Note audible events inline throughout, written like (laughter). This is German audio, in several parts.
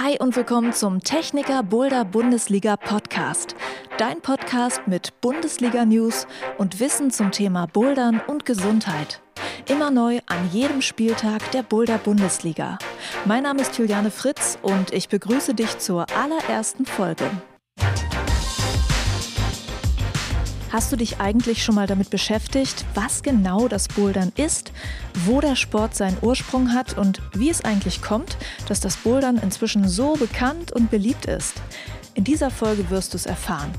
Hi und willkommen zum Techniker Boulder Bundesliga Podcast. Dein Podcast mit Bundesliga News und Wissen zum Thema Bouldern und Gesundheit. Immer neu an jedem Spieltag der Boulder Bundesliga. Mein Name ist Juliane Fritz und ich begrüße dich zur allerersten Folge. Hast du dich eigentlich schon mal damit beschäftigt, was genau das Bouldern ist, wo der Sport seinen Ursprung hat und wie es eigentlich kommt, dass das Bouldern inzwischen so bekannt und beliebt ist? In dieser Folge wirst du es erfahren.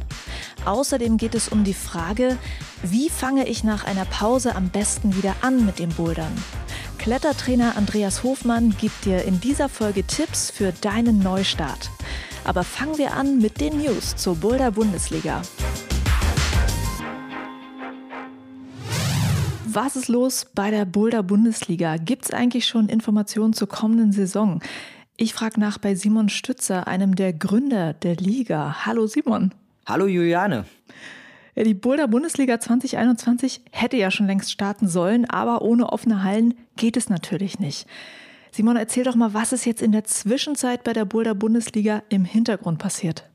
Außerdem geht es um die Frage, wie fange ich nach einer Pause am besten wieder an mit dem Bouldern? Klettertrainer Andreas Hofmann gibt dir in dieser Folge Tipps für deinen Neustart. Aber fangen wir an mit den News zur Boulder Bundesliga. Was ist los bei der Boulder Bundesliga? Gibt es eigentlich schon Informationen zur kommenden Saison? Ich frage nach bei Simon Stützer, einem der Gründer der Liga. Hallo Simon. Hallo Juliane. Ja, die Boulder Bundesliga 2021 hätte ja schon längst starten sollen, aber ohne offene Hallen geht es natürlich nicht. Simon, erzähl doch mal, was ist jetzt in der Zwischenzeit bei der Boulder Bundesliga im Hintergrund passiert?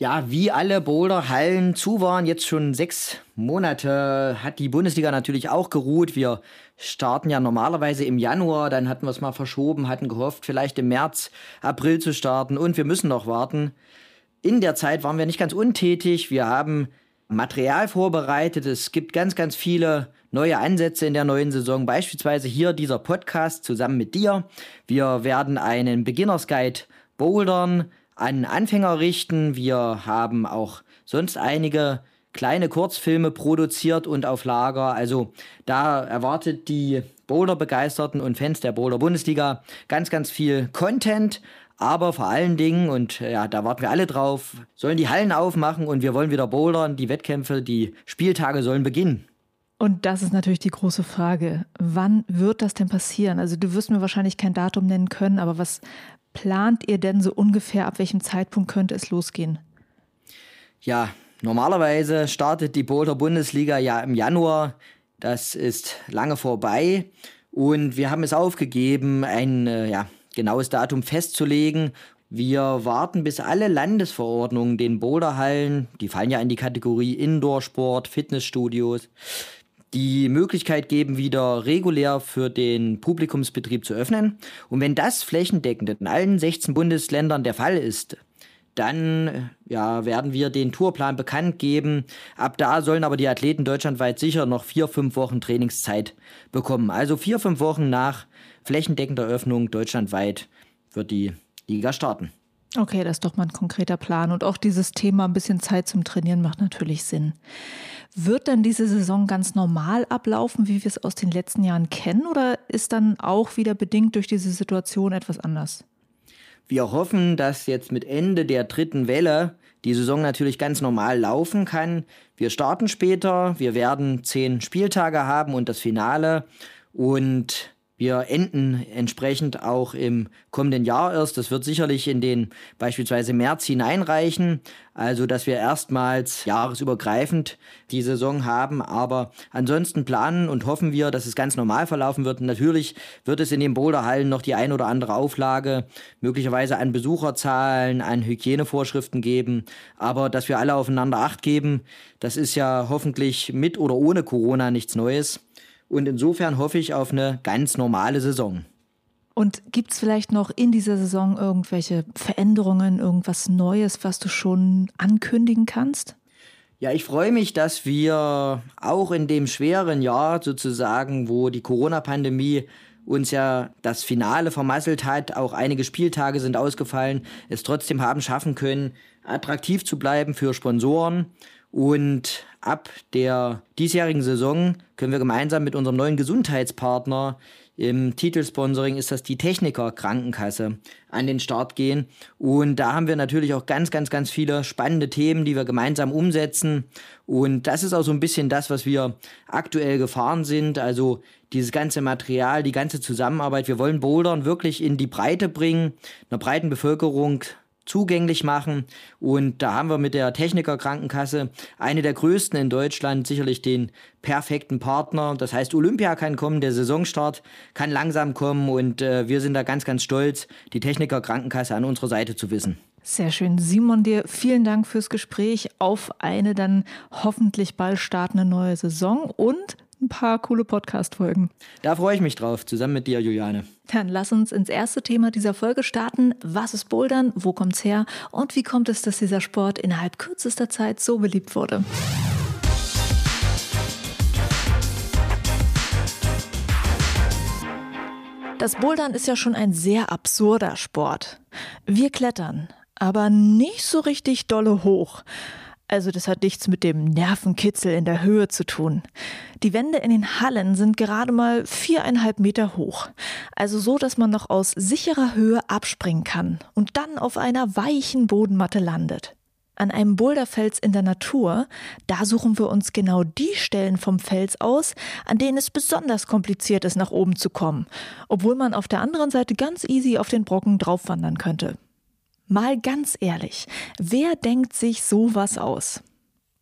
Ja, wie alle Boulder-Hallen zu waren, jetzt schon sechs Monate, hat die Bundesliga natürlich auch geruht. Wir starten ja normalerweise im Januar, dann hatten wir es mal verschoben, hatten gehofft, vielleicht im März, April zu starten und wir müssen noch warten. In der Zeit waren wir nicht ganz untätig. Wir haben Material vorbereitet. Es gibt ganz, ganz viele neue Ansätze in der neuen Saison. Beispielsweise hier dieser Podcast zusammen mit dir. Wir werden einen Beginners Guide bouldern an Anfänger richten. Wir haben auch sonst einige kleine Kurzfilme produziert und auf Lager. Also da erwartet die Boulder-Begeisterten und Fans der Boulder-Bundesliga ganz, ganz viel Content. Aber vor allen Dingen, und ja, da warten wir alle drauf, sollen die Hallen aufmachen und wir wollen wieder bouldern. Die Wettkämpfe, die Spieltage sollen beginnen. Und das ist natürlich die große Frage. Wann wird das denn passieren? Also du wirst mir wahrscheinlich kein Datum nennen können, aber was, plant ihr denn so ungefähr, ab welchem Zeitpunkt könnte es losgehen? Ja, normalerweise startet die Boulder Bundesliga ja im Januar. Das ist lange vorbei und wir haben es aufgegeben, ein äh, ja, genaues Datum festzulegen. Wir warten, bis alle Landesverordnungen den Boulderhallen, die fallen ja in die Kategorie Indoor-Sport, Fitnessstudios, die Möglichkeit geben, wieder regulär für den Publikumsbetrieb zu öffnen. Und wenn das flächendeckend in allen 16 Bundesländern der Fall ist, dann ja, werden wir den Tourplan bekannt geben. Ab da sollen aber die Athleten deutschlandweit sicher noch vier, fünf Wochen Trainingszeit bekommen. Also vier, fünf Wochen nach flächendeckender Öffnung deutschlandweit wird die Liga starten. Okay, das ist doch mal ein konkreter Plan. Und auch dieses Thema ein bisschen Zeit zum Trainieren macht natürlich Sinn. Wird dann diese Saison ganz normal ablaufen, wie wir es aus den letzten Jahren kennen, oder ist dann auch wieder bedingt durch diese Situation etwas anders? Wir hoffen, dass jetzt mit Ende der dritten Welle die Saison natürlich ganz normal laufen kann. Wir starten später, wir werden zehn Spieltage haben und das Finale. Und wir enden entsprechend auch im kommenden Jahr erst. Das wird sicherlich in den beispielsweise März hineinreichen. Also, dass wir erstmals jahresübergreifend die Saison haben. Aber ansonsten planen und hoffen wir, dass es ganz normal verlaufen wird. Natürlich wird es in den Boulderhallen noch die ein oder andere Auflage möglicherweise an Besucherzahlen, an Hygienevorschriften geben. Aber dass wir alle aufeinander Acht geben, das ist ja hoffentlich mit oder ohne Corona nichts Neues. Und insofern hoffe ich auf eine ganz normale Saison. Und gibt es vielleicht noch in dieser Saison irgendwelche Veränderungen, irgendwas Neues, was du schon ankündigen kannst? Ja, ich freue mich, dass wir auch in dem schweren Jahr sozusagen, wo die Corona-Pandemie uns ja das Finale vermasselt hat, auch einige Spieltage sind ausgefallen, es trotzdem haben schaffen können, attraktiv zu bleiben für Sponsoren und ab der diesjährigen Saison können wir gemeinsam mit unserem neuen Gesundheitspartner im Titelsponsoring ist das die Techniker Krankenkasse an den Start gehen. Und da haben wir natürlich auch ganz, ganz, ganz viele spannende Themen, die wir gemeinsam umsetzen. Und das ist auch so ein bisschen das, was wir aktuell gefahren sind. Also dieses ganze Material, die ganze Zusammenarbeit. Wir wollen Bouldern wirklich in die Breite bringen, einer breiten Bevölkerung zugänglich machen. Und da haben wir mit der Techniker Krankenkasse eine der größten in Deutschland, sicherlich den perfekten Partner. Das heißt, Olympia kann kommen, der Saisonstart kann langsam kommen und äh, wir sind da ganz, ganz stolz, die Techniker Krankenkasse an unserer Seite zu wissen. Sehr schön. Simon, dir vielen Dank fürs Gespräch auf eine dann hoffentlich bald startende neue Saison und ein paar coole Podcast-Folgen. Da freue ich mich drauf, zusammen mit dir, Juliane. Dann lass uns ins erste Thema dieser Folge starten. Was ist Bouldern? Wo kommt's her? Und wie kommt es, dass dieser Sport innerhalb kürzester Zeit so beliebt wurde? Das Bouldern ist ja schon ein sehr absurder Sport. Wir klettern, aber nicht so richtig dolle hoch. Also das hat nichts mit dem Nervenkitzel in der Höhe zu tun. Die Wände in den Hallen sind gerade mal viereinhalb Meter hoch. Also so, dass man noch aus sicherer Höhe abspringen kann und dann auf einer weichen Bodenmatte landet. An einem Boulderfels in der Natur, da suchen wir uns genau die Stellen vom Fels aus, an denen es besonders kompliziert ist, nach oben zu kommen, obwohl man auf der anderen Seite ganz easy auf den Brocken draufwandern könnte. Mal ganz ehrlich, wer denkt sich sowas aus?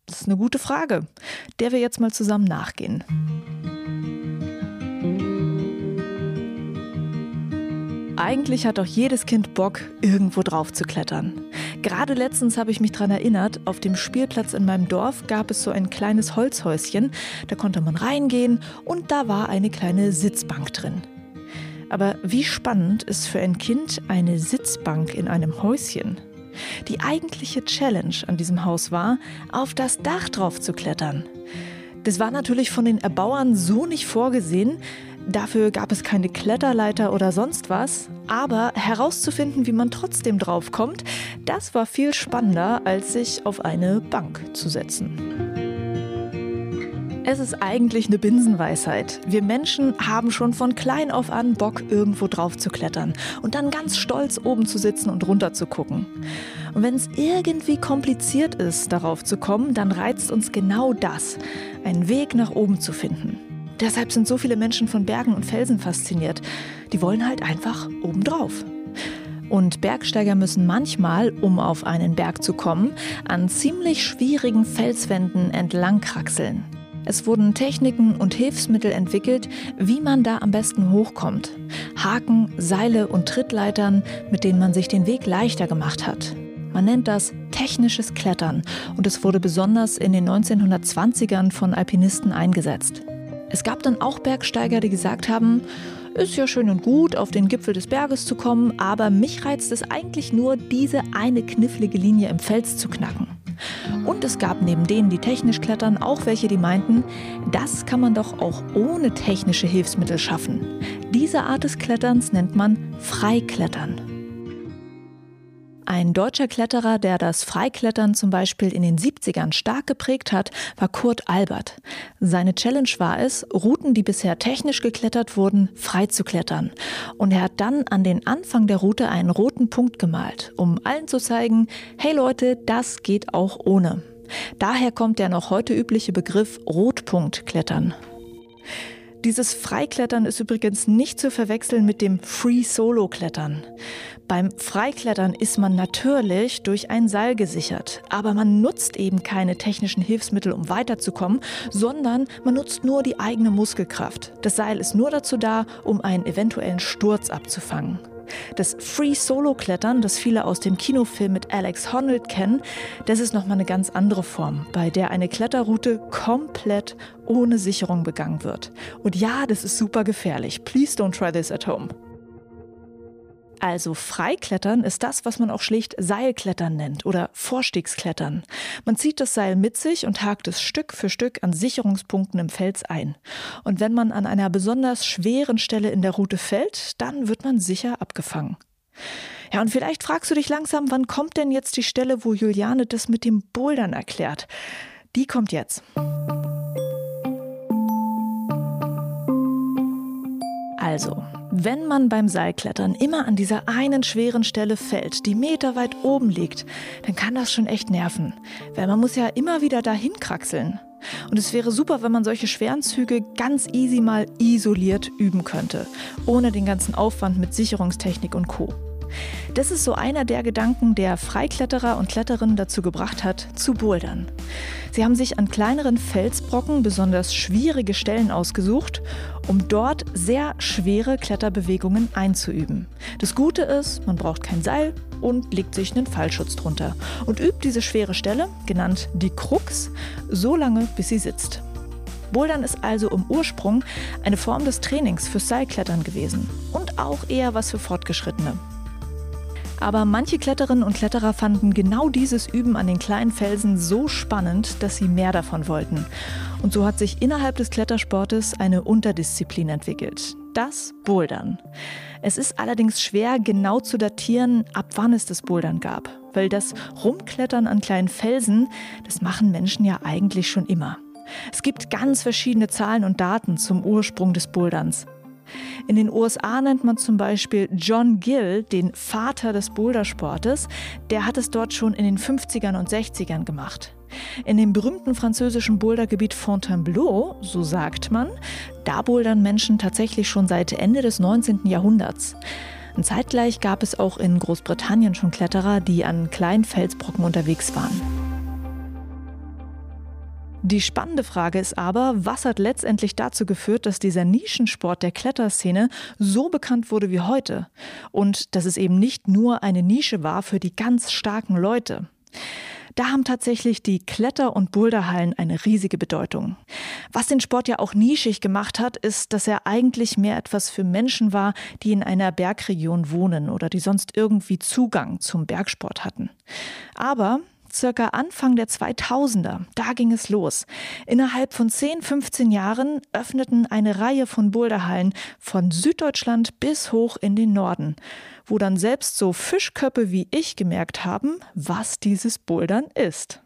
Das ist eine gute Frage, der wir jetzt mal zusammen nachgehen. Eigentlich hat doch jedes Kind Bock, irgendwo drauf zu klettern. Gerade letztens habe ich mich daran erinnert, auf dem Spielplatz in meinem Dorf gab es so ein kleines Holzhäuschen, da konnte man reingehen und da war eine kleine Sitzbank drin. Aber wie spannend ist für ein Kind eine Sitzbank in einem Häuschen? Die eigentliche Challenge an diesem Haus war, auf das Dach drauf zu klettern. Das war natürlich von den Erbauern so nicht vorgesehen. Dafür gab es keine Kletterleiter oder sonst was. Aber herauszufinden, wie man trotzdem draufkommt, das war viel spannender, als sich auf eine Bank zu setzen. Es ist eigentlich eine Binsenweisheit. Wir Menschen haben schon von klein auf an Bock, irgendwo drauf zu klettern und dann ganz stolz oben zu sitzen und runter zu gucken. Und wenn es irgendwie kompliziert ist, darauf zu kommen, dann reizt uns genau das, einen Weg nach oben zu finden. Deshalb sind so viele Menschen von Bergen und Felsen fasziniert. Die wollen halt einfach oben drauf. Und Bergsteiger müssen manchmal, um auf einen Berg zu kommen, an ziemlich schwierigen Felswänden entlang kraxeln. Es wurden Techniken und Hilfsmittel entwickelt, wie man da am besten hochkommt. Haken, Seile und Trittleitern, mit denen man sich den Weg leichter gemacht hat. Man nennt das technisches Klettern und es wurde besonders in den 1920ern von Alpinisten eingesetzt. Es gab dann auch Bergsteiger, die gesagt haben, ist ja schön und gut, auf den Gipfel des Berges zu kommen, aber mich reizt es eigentlich nur, diese eine knifflige Linie im Fels zu knacken. Und es gab neben denen, die technisch klettern, auch welche, die meinten, das kann man doch auch ohne technische Hilfsmittel schaffen. Diese Art des Kletterns nennt man Freiklettern. Ein deutscher Kletterer, der das Freiklettern zum Beispiel in den 70ern stark geprägt hat, war Kurt Albert. Seine Challenge war es, Routen, die bisher technisch geklettert wurden, frei zu klettern. Und er hat dann an den Anfang der Route einen roten Punkt gemalt, um allen zu zeigen, hey Leute, das geht auch ohne. Daher kommt der noch heute übliche Begriff Rotpunktklettern. Dieses Freiklettern ist übrigens nicht zu verwechseln mit dem Free Solo Klettern. Beim Freiklettern ist man natürlich durch ein Seil gesichert, aber man nutzt eben keine technischen Hilfsmittel, um weiterzukommen, sondern man nutzt nur die eigene Muskelkraft. Das Seil ist nur dazu da, um einen eventuellen Sturz abzufangen. Das Free Solo Klettern, das viele aus dem Kinofilm mit Alex Honnold kennen, das ist nochmal eine ganz andere Form, bei der eine Kletterroute komplett ohne Sicherung begangen wird. Und ja, das ist super gefährlich. Please don't try this at home. Also Freiklettern ist das, was man auch schlicht Seilklettern nennt oder Vorstiegsklettern. Man zieht das Seil mit sich und hakt es Stück für Stück an Sicherungspunkten im Fels ein. Und wenn man an einer besonders schweren Stelle in der Route fällt, dann wird man sicher abgefangen. Ja, und vielleicht fragst du dich langsam, wann kommt denn jetzt die Stelle, wo Juliane das mit dem Bouldern erklärt? Die kommt jetzt. Also, wenn man beim Seilklettern immer an dieser einen schweren Stelle fällt, die meterweit oben liegt, dann kann das schon echt nerven, weil man muss ja immer wieder dahin kraxeln. Und es wäre super, wenn man solche schweren Züge ganz easy mal isoliert üben könnte, ohne den ganzen Aufwand mit Sicherungstechnik und Co. Das ist so einer der Gedanken, der Freikletterer und Kletterinnen dazu gebracht hat, zu bouldern. Sie haben sich an kleineren Felsbrocken besonders schwierige Stellen ausgesucht, um dort sehr schwere Kletterbewegungen einzuüben. Das Gute ist, man braucht kein Seil und legt sich einen Fallschutz drunter und übt diese schwere Stelle, genannt die Krux, so lange, bis sie sitzt. Bouldern ist also im Ursprung eine Form des Trainings fürs Seilklettern gewesen und auch eher was für Fortgeschrittene. Aber manche Kletterinnen und Kletterer fanden genau dieses Üben an den kleinen Felsen so spannend, dass sie mehr davon wollten. Und so hat sich innerhalb des Klettersportes eine Unterdisziplin entwickelt. Das Bouldern. Es ist allerdings schwer genau zu datieren, ab wann es das Bouldern gab. Weil das Rumklettern an kleinen Felsen, das machen Menschen ja eigentlich schon immer. Es gibt ganz verschiedene Zahlen und Daten zum Ursprung des Boulderns. In den USA nennt man zum Beispiel John Gill den Vater des Bouldersportes. Der hat es dort schon in den 50ern und 60ern gemacht. In dem berühmten französischen Bouldergebiet Fontainebleau, so sagt man, da bouldern Menschen tatsächlich schon seit Ende des 19. Jahrhunderts. Und zeitgleich gab es auch in Großbritannien schon Kletterer, die an kleinen Felsbrocken unterwegs waren. Die spannende Frage ist aber, was hat letztendlich dazu geführt, dass dieser Nischensport der Kletterszene so bekannt wurde wie heute und dass es eben nicht nur eine Nische war für die ganz starken Leute. Da haben tatsächlich die Kletter- und Boulderhallen eine riesige Bedeutung. Was den Sport ja auch nischig gemacht hat, ist, dass er eigentlich mehr etwas für Menschen war, die in einer Bergregion wohnen oder die sonst irgendwie Zugang zum Bergsport hatten. Aber circa Anfang der 2000er. Da ging es los. Innerhalb von 10, 15 Jahren öffneten eine Reihe von Boulderhallen von Süddeutschland bis hoch in den Norden, wo dann selbst so Fischköppe wie ich gemerkt haben, was dieses Bouldern ist.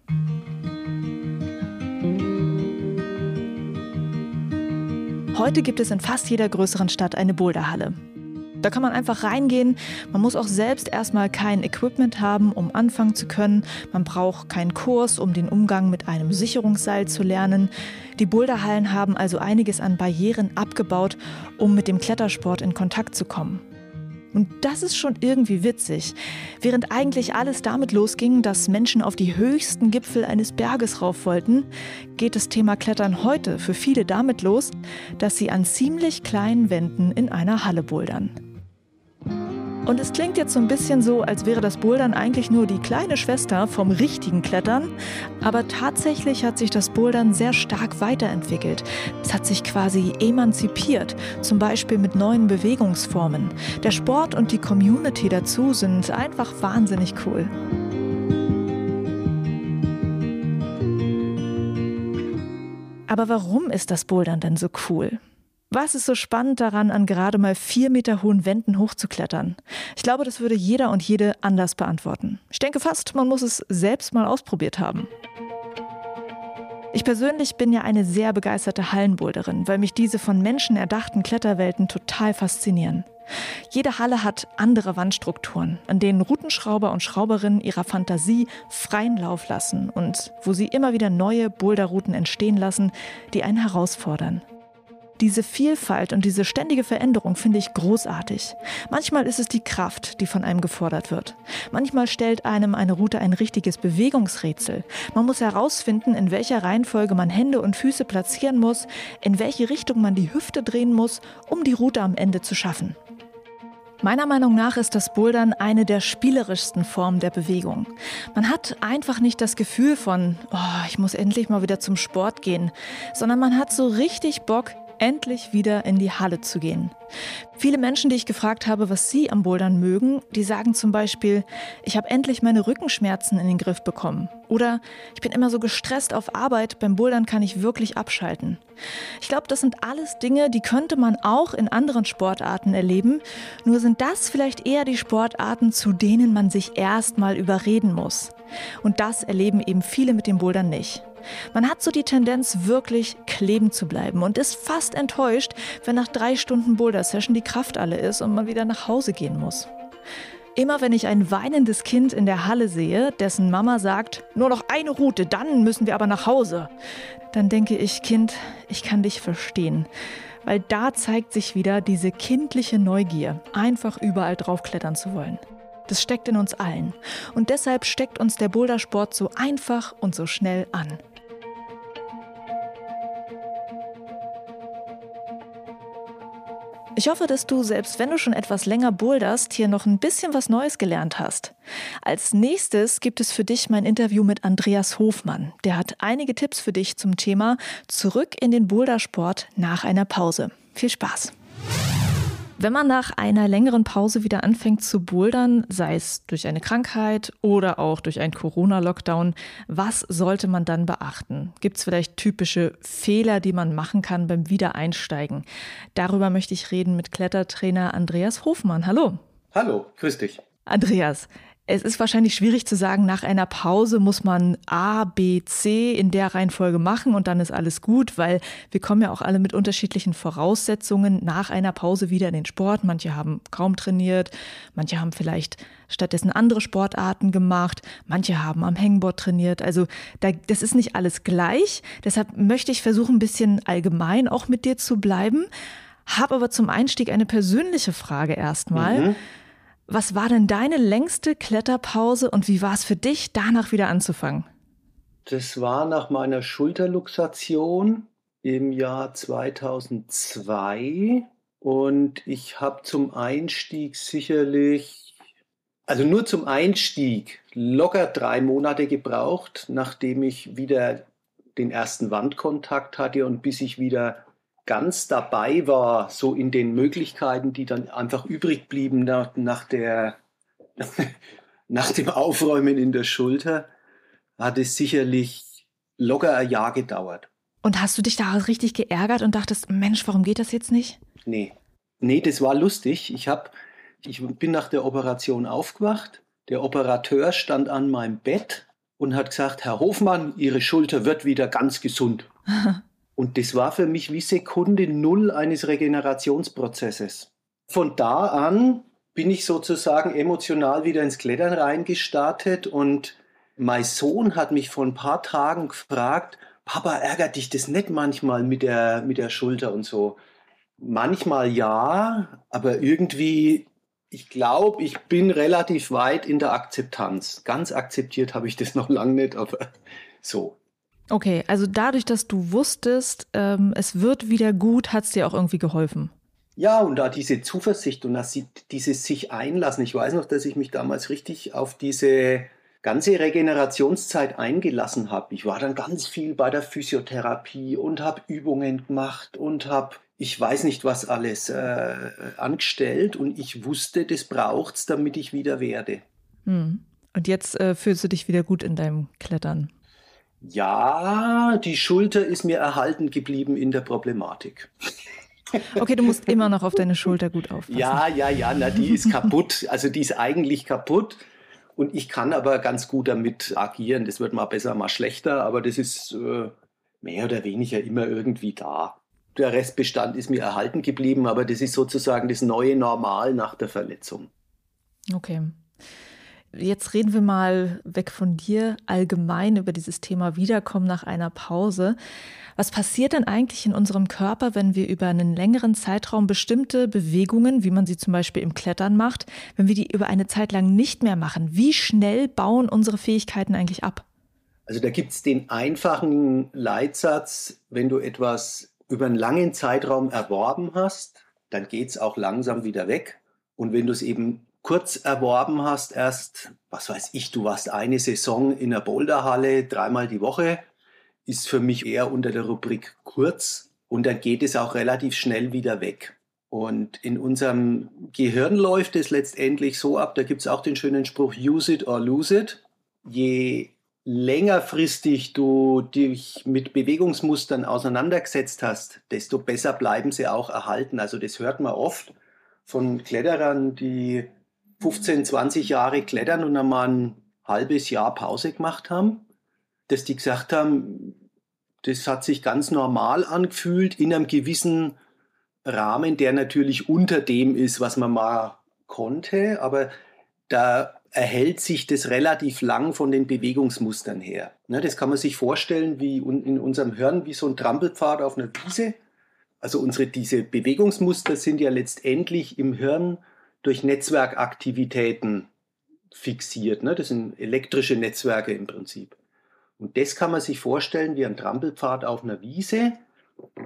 Heute gibt es in fast jeder größeren Stadt eine Boulderhalle. Da kann man einfach reingehen. Man muss auch selbst erstmal kein Equipment haben, um anfangen zu können. Man braucht keinen Kurs, um den Umgang mit einem Sicherungsseil zu lernen. Die Boulderhallen haben also einiges an Barrieren abgebaut, um mit dem Klettersport in Kontakt zu kommen. Und das ist schon irgendwie witzig. Während eigentlich alles damit losging, dass Menschen auf die höchsten Gipfel eines Berges rauf wollten, geht das Thema Klettern heute für viele damit los, dass sie an ziemlich kleinen Wänden in einer Halle bouldern. Und es klingt jetzt so ein bisschen so, als wäre das Bouldern eigentlich nur die kleine Schwester vom richtigen Klettern. Aber tatsächlich hat sich das Bouldern sehr stark weiterentwickelt. Es hat sich quasi emanzipiert, zum Beispiel mit neuen Bewegungsformen. Der Sport und die Community dazu sind einfach wahnsinnig cool. Aber warum ist das Bouldern denn so cool? Was ist so spannend daran, an gerade mal vier Meter hohen Wänden hochzuklettern? Ich glaube, das würde jeder und jede anders beantworten. Ich denke fast, man muss es selbst mal ausprobiert haben. Ich persönlich bin ja eine sehr begeisterte Hallenboulderin, weil mich diese von Menschen erdachten Kletterwelten total faszinieren. Jede Halle hat andere Wandstrukturen, an denen Routenschrauber und Schrauberinnen ihrer Fantasie freien Lauf lassen und wo sie immer wieder neue Boulderrouten entstehen lassen, die einen herausfordern. Diese Vielfalt und diese ständige Veränderung finde ich großartig. Manchmal ist es die Kraft, die von einem gefordert wird. Manchmal stellt einem eine Route ein richtiges Bewegungsrätsel. Man muss herausfinden, in welcher Reihenfolge man Hände und Füße platzieren muss, in welche Richtung man die Hüfte drehen muss, um die Route am Ende zu schaffen. Meiner Meinung nach ist das Bouldern eine der spielerischsten Formen der Bewegung. Man hat einfach nicht das Gefühl von, oh, ich muss endlich mal wieder zum Sport gehen, sondern man hat so richtig Bock, endlich wieder in die Halle zu gehen. Viele Menschen, die ich gefragt habe, was sie am Bouldern mögen, die sagen zum Beispiel, ich habe endlich meine Rückenschmerzen in den Griff bekommen. Oder ich bin immer so gestresst auf Arbeit, beim Bouldern kann ich wirklich abschalten. Ich glaube, das sind alles Dinge, die könnte man auch in anderen Sportarten erleben, nur sind das vielleicht eher die Sportarten, zu denen man sich erstmal überreden muss. Und das erleben eben viele mit dem Bouldern nicht. Man hat so die Tendenz, wirklich kleben zu bleiben und ist fast enttäuscht, wenn nach drei Stunden Boulder-Session die Kraft alle ist und man wieder nach Hause gehen muss. Immer wenn ich ein weinendes Kind in der Halle sehe, dessen Mama sagt, nur noch eine Route, dann müssen wir aber nach Hause, dann denke ich, Kind, ich kann dich verstehen. weil da zeigt sich wieder diese kindliche Neugier, einfach überall draufklettern zu wollen. Das steckt in uns allen. Und deshalb steckt uns der Bouldersport so einfach und so schnell an. Ich hoffe, dass du, selbst wenn du schon etwas länger boulderst, hier noch ein bisschen was Neues gelernt hast. Als nächstes gibt es für dich mein Interview mit Andreas Hofmann. Der hat einige Tipps für dich zum Thema Zurück in den Bouldersport nach einer Pause. Viel Spaß! Wenn man nach einer längeren Pause wieder anfängt zu bouldern, sei es durch eine Krankheit oder auch durch einen Corona-Lockdown, was sollte man dann beachten? Gibt es vielleicht typische Fehler, die man machen kann beim Wiedereinsteigen? Darüber möchte ich reden mit Klettertrainer Andreas Hofmann. Hallo. Hallo, grüß dich. Andreas, es ist wahrscheinlich schwierig zu sagen, nach einer Pause muss man A, B, C in der Reihenfolge machen und dann ist alles gut, weil wir kommen ja auch alle mit unterschiedlichen Voraussetzungen nach einer Pause wieder in den Sport. Manche haben kaum trainiert, manche haben vielleicht stattdessen andere Sportarten gemacht, manche haben am Hangboard trainiert. Also da, das ist nicht alles gleich. Deshalb möchte ich versuchen, ein bisschen allgemein auch mit dir zu bleiben. Habe aber zum Einstieg eine persönliche Frage erstmal. Mhm. Was war denn deine längste Kletterpause und wie war es für dich, danach wieder anzufangen? Das war nach meiner Schulterluxation im Jahr 2002 und ich habe zum Einstieg sicherlich, also nur zum Einstieg, locker drei Monate gebraucht, nachdem ich wieder den ersten Wandkontakt hatte und bis ich wieder ganz dabei war, so in den Möglichkeiten, die dann einfach übrig blieben nach, nach, der, (laughs) nach dem Aufräumen in der Schulter, hat es sicherlich locker ein Jahr gedauert. Und hast du dich da richtig geärgert und dachtest, Mensch, warum geht das jetzt nicht? Nee. Nee, das war lustig. Ich, hab, ich bin nach der Operation aufgewacht. Der Operateur stand an meinem Bett und hat gesagt, Herr Hofmann, Ihre Schulter wird wieder ganz gesund. (laughs) Und das war für mich wie Sekunde Null eines Regenerationsprozesses. Von da an bin ich sozusagen emotional wieder ins Klettern reingestartet und mein Sohn hat mich vor ein paar Tagen gefragt, Papa, ärgert dich das nicht manchmal mit der, mit der Schulter und so? Manchmal ja, aber irgendwie, ich glaube, ich bin relativ weit in der Akzeptanz. Ganz akzeptiert habe ich das noch lange nicht, aber so. Okay, also dadurch, dass du wusstest, ähm, es wird wieder gut, hat es dir auch irgendwie geholfen. Ja, und da diese Zuversicht und das, dieses sich einlassen. Ich weiß noch, dass ich mich damals richtig auf diese ganze Regenerationszeit eingelassen habe. Ich war dann ganz viel bei der Physiotherapie und habe Übungen gemacht und habe, ich weiß nicht was alles, äh, angestellt und ich wusste, das braucht's, damit ich wieder werde. Hm. Und jetzt äh, fühlst du dich wieder gut in deinem Klettern. Ja, die Schulter ist mir erhalten geblieben in der Problematik. Okay, du musst immer noch auf deine Schulter gut aufpassen. Ja, ja, ja, na, die ist kaputt. Also die ist eigentlich kaputt. Und ich kann aber ganz gut damit agieren. Das wird mal besser, mal schlechter, aber das ist äh, mehr oder weniger immer irgendwie da. Der Restbestand ist mir erhalten geblieben, aber das ist sozusagen das neue Normal nach der Verletzung. Okay. Jetzt reden wir mal weg von dir allgemein über dieses Thema Wiederkommen nach einer Pause. Was passiert denn eigentlich in unserem Körper, wenn wir über einen längeren Zeitraum bestimmte Bewegungen, wie man sie zum Beispiel im Klettern macht, wenn wir die über eine Zeit lang nicht mehr machen? Wie schnell bauen unsere Fähigkeiten eigentlich ab? Also da gibt es den einfachen Leitsatz, wenn du etwas über einen langen Zeitraum erworben hast, dann geht es auch langsam wieder weg. Und wenn du es eben kurz erworben hast, erst, was weiß ich, du warst eine Saison in der Boulderhalle dreimal die Woche, ist für mich eher unter der Rubrik kurz und dann geht es auch relativ schnell wieder weg. Und in unserem Gehirn läuft es letztendlich so ab, da gibt es auch den schönen Spruch, use it or lose it. Je längerfristig du dich mit Bewegungsmustern auseinandergesetzt hast, desto besser bleiben sie auch erhalten. Also das hört man oft von Kletterern, die 15, 20 Jahre klettern und einmal ein halbes Jahr Pause gemacht haben, dass die gesagt haben, das hat sich ganz normal angefühlt in einem gewissen Rahmen, der natürlich unter dem ist, was man mal konnte, aber da erhält sich das relativ lang von den Bewegungsmustern her. Ne, das kann man sich vorstellen wie in unserem Hirn wie so ein Trampelpfad auf einer Wiese. Also unsere, diese Bewegungsmuster sind ja letztendlich im Hirn durch Netzwerkaktivitäten fixiert. Ne? Das sind elektrische Netzwerke im Prinzip. Und das kann man sich vorstellen wie ein Trampelpfad auf einer Wiese.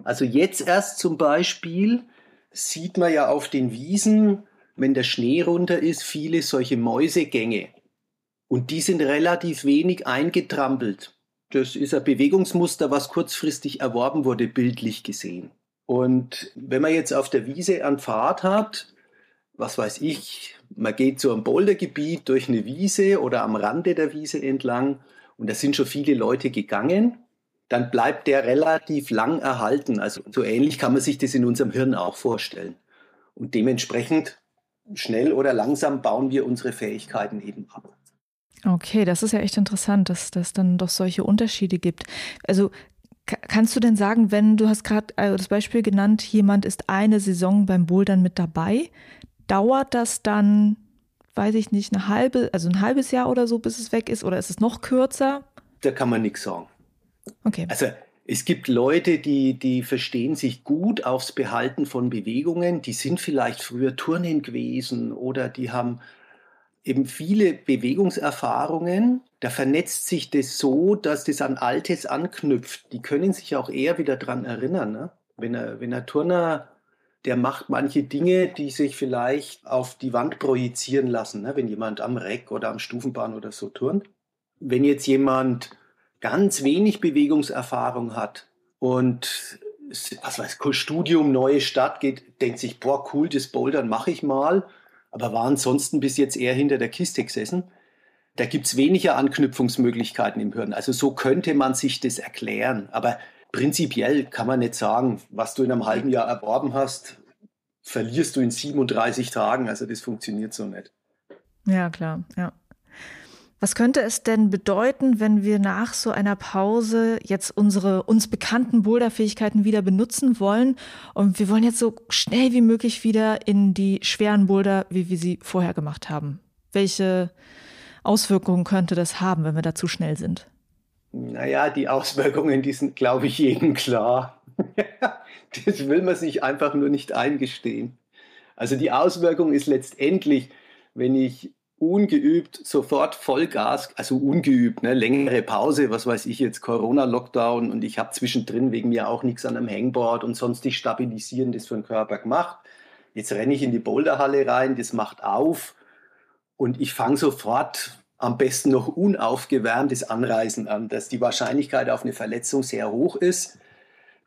Also jetzt erst zum Beispiel sieht man ja auf den Wiesen, wenn der Schnee runter ist, viele solche Mäusegänge. Und die sind relativ wenig eingetrampelt. Das ist ein Bewegungsmuster, was kurzfristig erworben wurde, bildlich gesehen. Und wenn man jetzt auf der Wiese einen Pfad hat, was weiß ich, man geht zu einem Bouldergebiet durch eine Wiese oder am Rande der Wiese entlang und da sind schon viele Leute gegangen, dann bleibt der relativ lang erhalten. Also so ähnlich kann man sich das in unserem Hirn auch vorstellen. Und dementsprechend schnell oder langsam bauen wir unsere Fähigkeiten eben ab. Okay, das ist ja echt interessant, dass das dann doch solche Unterschiede gibt. Also kannst du denn sagen, wenn du hast gerade also das Beispiel genannt, jemand ist eine Saison beim Bouldern mit dabei, dauert das dann, weiß ich nicht, eine halbe, also ein halbes Jahr oder so, bis es weg ist, oder ist es noch kürzer? Da kann man nichts sagen. Okay. Also es gibt Leute, die, die verstehen sich gut aufs Behalten von Bewegungen, die sind vielleicht früher Turnen gewesen oder die haben eben viele Bewegungserfahrungen. Da vernetzt sich das so, dass das an Altes anknüpft. Die können sich auch eher wieder daran erinnern. Ne? Wenn, er, wenn ein Turner, der macht manche Dinge, die sich vielleicht auf die Wand projizieren lassen, ne? wenn jemand am Reck oder am Stufenbahn oder so turnt. Wenn jetzt jemand ganz wenig Bewegungserfahrung hat und was weiß Studium, neue Stadt geht, denkt sich, boah, cool, das Bouldern mache ich mal aber war ansonsten bis jetzt eher hinter der Kiste gesessen. Da gibt es weniger Anknüpfungsmöglichkeiten im Hirn. Also so könnte man sich das erklären. Aber prinzipiell kann man nicht sagen, was du in einem halben Jahr erworben hast, verlierst du in 37 Tagen. Also das funktioniert so nicht. Ja, klar, ja. Was könnte es denn bedeuten, wenn wir nach so einer Pause jetzt unsere uns bekannten Boulderfähigkeiten wieder benutzen wollen und wir wollen jetzt so schnell wie möglich wieder in die schweren Boulder, wie wir sie vorher gemacht haben? Welche Auswirkungen könnte das haben, wenn wir da zu schnell sind? Naja, die Auswirkungen, die sind, glaube ich, jedem klar. (laughs) das will man sich einfach nur nicht eingestehen. Also die Auswirkung ist letztendlich, wenn ich ungeübt sofort Vollgas, also ungeübt, ne, längere Pause, was weiß ich jetzt, Corona-Lockdown und ich habe zwischendrin wegen mir auch nichts an einem Hangboard und sonstig Stabilisierendes für den Körper gemacht. Jetzt renne ich in die Boulderhalle rein, das macht auf und ich fange sofort am besten noch unaufgewärmtes Anreisen an, dass die Wahrscheinlichkeit auf eine Verletzung sehr hoch ist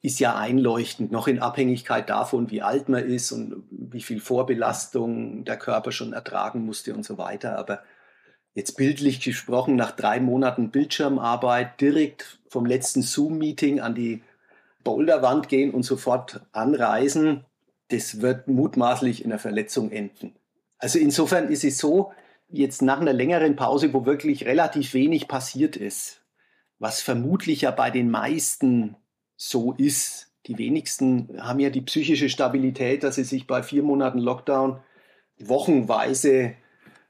ist ja einleuchtend, noch in Abhängigkeit davon, wie alt man ist und wie viel Vorbelastung der Körper schon ertragen musste und so weiter. Aber jetzt bildlich gesprochen, nach drei Monaten Bildschirmarbeit direkt vom letzten Zoom-Meeting an die Boulderwand gehen und sofort anreisen, das wird mutmaßlich in einer Verletzung enden. Also insofern ist es so, jetzt nach einer längeren Pause, wo wirklich relativ wenig passiert ist, was vermutlich ja bei den meisten so ist. Die wenigsten haben ja die psychische Stabilität, dass sie sich bei vier Monaten Lockdown wochenweise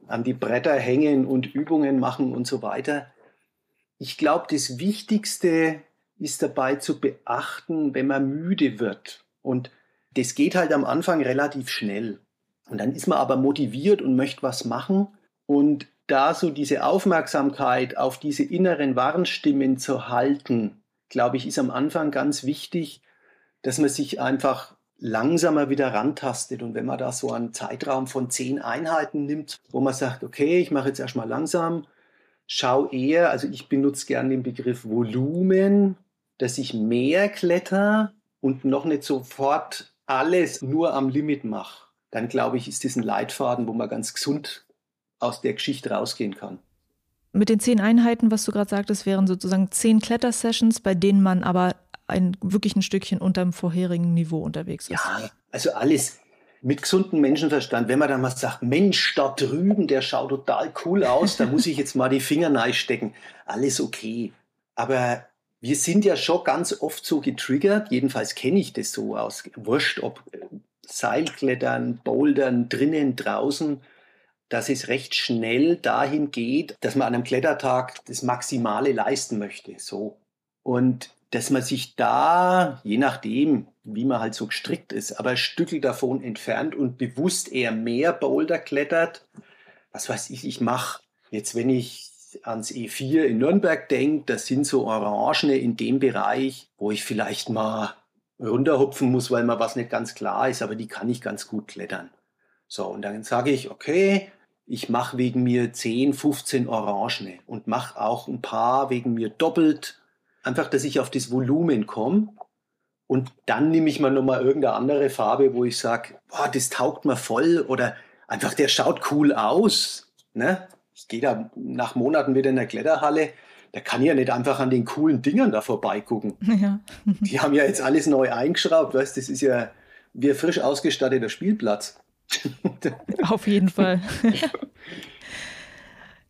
an die Bretter hängen und Übungen machen und so weiter. Ich glaube, das Wichtigste ist dabei zu beachten, wenn man müde wird. Und das geht halt am Anfang relativ schnell. Und dann ist man aber motiviert und möchte was machen. Und da so diese Aufmerksamkeit auf diese inneren Warnstimmen zu halten, glaube ich, ist am Anfang ganz wichtig, dass man sich einfach langsamer wieder rantastet. Und wenn man da so einen Zeitraum von zehn Einheiten nimmt, wo man sagt, okay, ich mache jetzt erstmal langsam, schau eher, also ich benutze gerne den Begriff Volumen, dass ich mehr kletter und noch nicht sofort alles nur am Limit mache. Dann glaube ich, ist das ein Leitfaden, wo man ganz gesund aus der Geschichte rausgehen kann. Mit den zehn Einheiten, was du gerade sagtest, wären sozusagen zehn Klettersessions, bei denen man aber ein, wirklich ein Stückchen unter dem vorherigen Niveau unterwegs ist. Ja, also alles mit gesundem Menschenverstand. Wenn man dann mal sagt, Mensch, da drüben, der schaut total cool aus, da muss ich jetzt mal die Finger stecken. Alles okay. Aber wir sind ja schon ganz oft so getriggert, jedenfalls kenne ich das so aus, wurscht, ob Seilklettern, Bouldern, drinnen, draußen dass es recht schnell dahin geht, dass man an einem Klettertag das Maximale leisten möchte. So. Und dass man sich da, je nachdem, wie man halt so gestrickt ist, aber Stückel davon entfernt und bewusst eher mehr Boulder klettert. Was weiß ich, ich mache jetzt, wenn ich ans E4 in Nürnberg denke, das sind so Orangene in dem Bereich, wo ich vielleicht mal runterhupfen muss, weil mir was nicht ganz klar ist, aber die kann ich ganz gut klettern. So, und dann sage ich, okay, ich mache wegen mir 10, 15 Orangene und mache auch ein paar wegen mir doppelt. Einfach, dass ich auf das Volumen komme. Und dann nehme ich mal nochmal irgendeine andere Farbe, wo ich sage, das taugt mir voll oder einfach, der schaut cool aus. Ne? Ich gehe da nach Monaten wieder in der Kletterhalle, da kann ich ja nicht einfach an den coolen Dingern da vorbeigucken. (laughs) Ja. Die haben ja jetzt alles neu eingeschraubt, weißt das ist ja wie ein frisch ausgestatteter Spielplatz. Auf jeden Fall.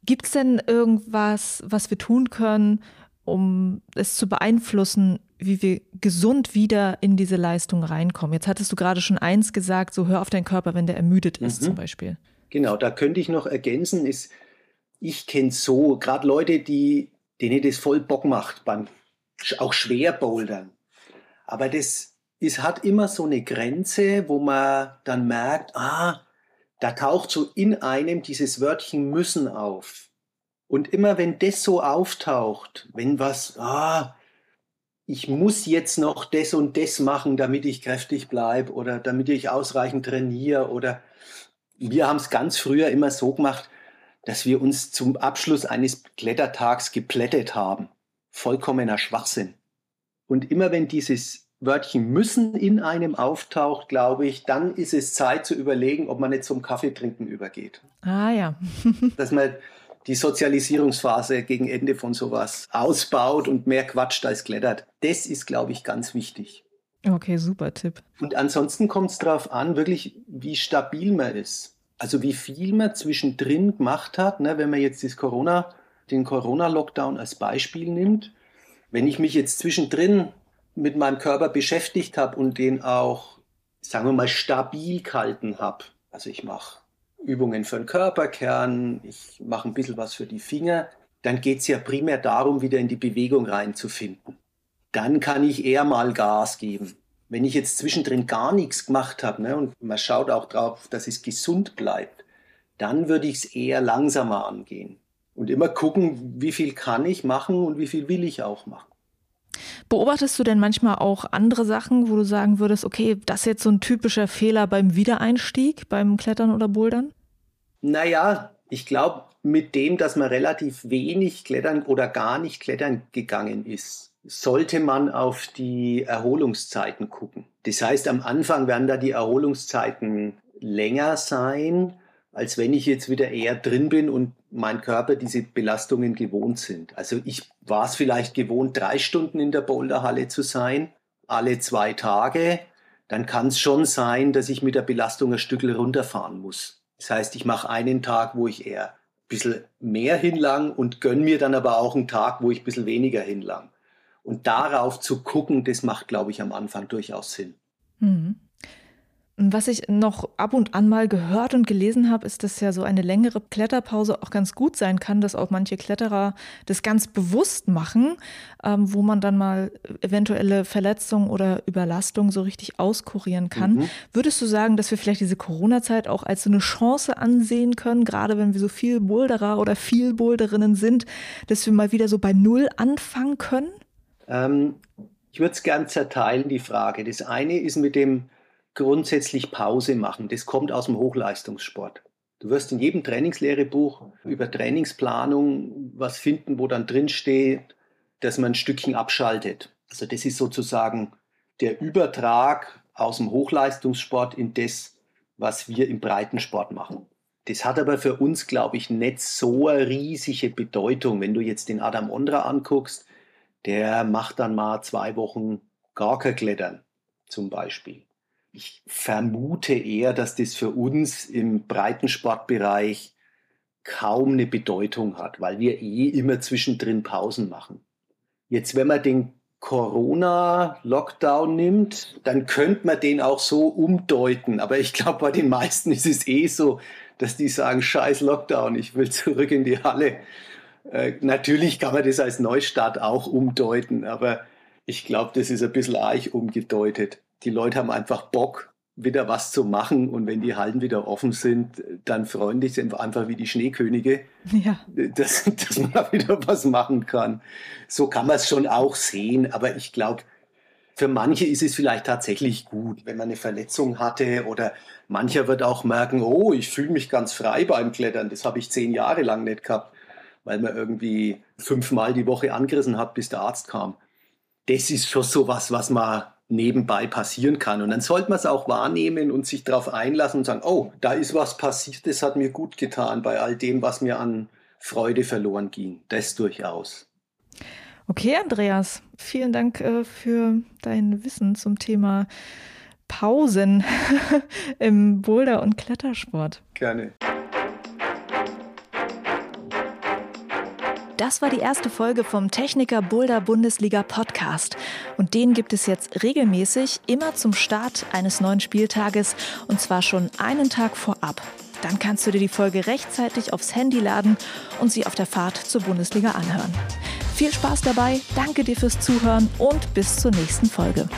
Gibt es denn irgendwas, was wir tun können, um es zu beeinflussen, wie wir gesund wieder in diese Leistung reinkommen? Jetzt hattest du gerade schon eins gesagt, so hör auf deinen Körper, wenn der ermüdet ist mhm. zum Beispiel. Genau, da könnte ich noch ergänzen, ist, ich kenne so, gerade Leute, die, denen das voll Bock macht beim auch schwer bouldern. Aber das es hat immer so eine Grenze, wo man dann merkt, ah, da taucht so in einem dieses Wörtchen müssen auf. Und immer wenn das so auftaucht, wenn was, ah, ich muss jetzt noch das und das machen, damit ich kräftig bleibe oder damit ich ausreichend trainiere oder wir haben es ganz früher immer so gemacht, dass wir uns zum Abschluss eines Klettertags geplättet haben. Vollkommener Schwachsinn. Und immer wenn dieses Wörtchen müssen in einem auftaucht, glaube ich, dann ist es Zeit zu überlegen, ob man nicht zum Kaffeetrinken übergeht. Ah ja. (laughs) Dass man die Sozialisierungsphase gegen Ende von sowas ausbaut und mehr quatscht als klettert. Das ist, glaube ich, ganz wichtig. Okay, super Tipp. Und ansonsten kommt es darauf an, wirklich, wie stabil man ist. Also wie viel man zwischendrin gemacht hat, ne, wenn man jetzt das Corona, den Corona-Lockdown als Beispiel nimmt. Wenn ich mich jetzt zwischendrin mit meinem Körper beschäftigt habe und den auch, sagen wir mal, stabil gehalten habe. Also ich mache Übungen für den Körperkern, ich mache ein bisschen was für die Finger. Dann geht es ja primär darum, wieder in die Bewegung reinzufinden. Dann kann ich eher mal Gas geben. Wenn ich jetzt zwischendrin gar nichts gemacht habe ne, und man schaut auch drauf, dass es gesund bleibt, dann würde ich es eher langsamer angehen. Und immer gucken, wie viel kann ich machen und wie viel will ich auch machen. Beobachtest du denn manchmal auch andere Sachen, wo du sagen würdest, okay, das ist jetzt so ein typischer Fehler beim Wiedereinstieg, beim Klettern oder Bouldern? Naja, ich glaube, mit dem, dass man relativ wenig klettern oder gar nicht klettern gegangen ist, sollte man auf die Erholungszeiten gucken. Das heißt, am Anfang werden da die Erholungszeiten länger sein als wenn ich jetzt wieder eher drin bin und mein Körper diese Belastungen gewohnt sind. Also ich war es vielleicht gewohnt, drei Stunden in der Boulderhalle zu sein, alle zwei Tage. Dann kann es schon sein, dass ich mit der Belastung ein Stück runterfahren muss. Das heißt, ich mache einen Tag, wo ich eher ein bisschen mehr hinlang und gönne mir dann aber auch einen Tag, wo ich ein bisschen weniger hinlang. Und darauf zu gucken, das macht, glaube ich, am Anfang durchaus Sinn. Mhm. Was ich noch ab und an mal gehört und gelesen habe, ist, dass ja so eine längere Kletterpause auch ganz gut sein kann, dass auch manche Kletterer das ganz bewusst machen, ähm, wo man dann mal eventuelle Verletzungen oder Überlastung so richtig auskurieren kann. Mhm. Würdest du sagen, dass wir vielleicht diese Corona-Zeit auch als so eine Chance ansehen können, gerade wenn wir so viel Boulderer oder viel Boulderinnen sind, dass wir mal wieder so bei Null anfangen können? Ähm, ich würde es gern zerteilen, die Frage. Das eine ist mit dem grundsätzlich Pause machen. Das kommt aus dem Hochleistungssport. Du wirst in jedem Trainingslehrebuch über Trainingsplanung was finden, wo dann drin steht, dass man ein Stückchen abschaltet. Also das ist sozusagen der Übertrag aus dem Hochleistungssport in das, was wir im Breitensport machen. Das hat aber für uns, glaube ich, nicht so eine riesige Bedeutung. Wenn du jetzt den Adam Ondra anguckst, der macht dann mal zwei Wochen gar kein Klettern zum Beispiel. Ich vermute eher, dass das für uns im Breitensportbereich kaum eine Bedeutung hat, weil wir eh immer zwischendrin Pausen machen. Jetzt, wenn man den Corona-Lockdown nimmt, dann könnte man den auch so umdeuten. Aber ich glaube, bei den meisten ist es eh so, dass die sagen, scheiß Lockdown, ich will zurück in die Halle. Äh, natürlich kann man das als Neustart auch umdeuten, aber Ich glaube, das ist ein bisschen arg umgedeutet. Die Leute haben einfach Bock, wieder was zu machen. Und wenn die Hallen wieder offen sind, dann freuen die sich einfach wie die Schneekönige, ja. dass, (laughs) dass man da wieder was machen kann. So kann man es schon auch sehen. Aber ich glaube, für manche ist es vielleicht tatsächlich gut, wenn man eine Verletzung hatte oder mancher wird auch merken, oh, ich fühle mich ganz frei beim Klettern. Das habe ich zehn Jahre lang nicht gehabt, weil man irgendwie fünfmal die Woche angerissen hat, bis der Arzt kam. Das ist schon so was, was man nebenbei passieren kann. Und dann sollte man es auch wahrnehmen und sich darauf einlassen und sagen, oh, da ist was passiert, das hat mir gut getan bei all dem, was mir an Freude verloren ging. Das durchaus. Okay, Andreas, vielen Dank äh, für dein Wissen zum Thema Pausen (laughs) im Boulder- und Klettersport. Gerne. Das war die erste Folge vom Techniker Boulder Bundesliga Podcast. Und den gibt es jetzt regelmäßig, immer zum Start eines neuen Spieltages und zwar schon einen Tag vorab. Dann kannst du dir die Folge rechtzeitig aufs Handy laden und sie auf der Fahrt zur Bundesliga anhören. Viel Spaß dabei, danke dir fürs Zuhören und bis zur nächsten Folge.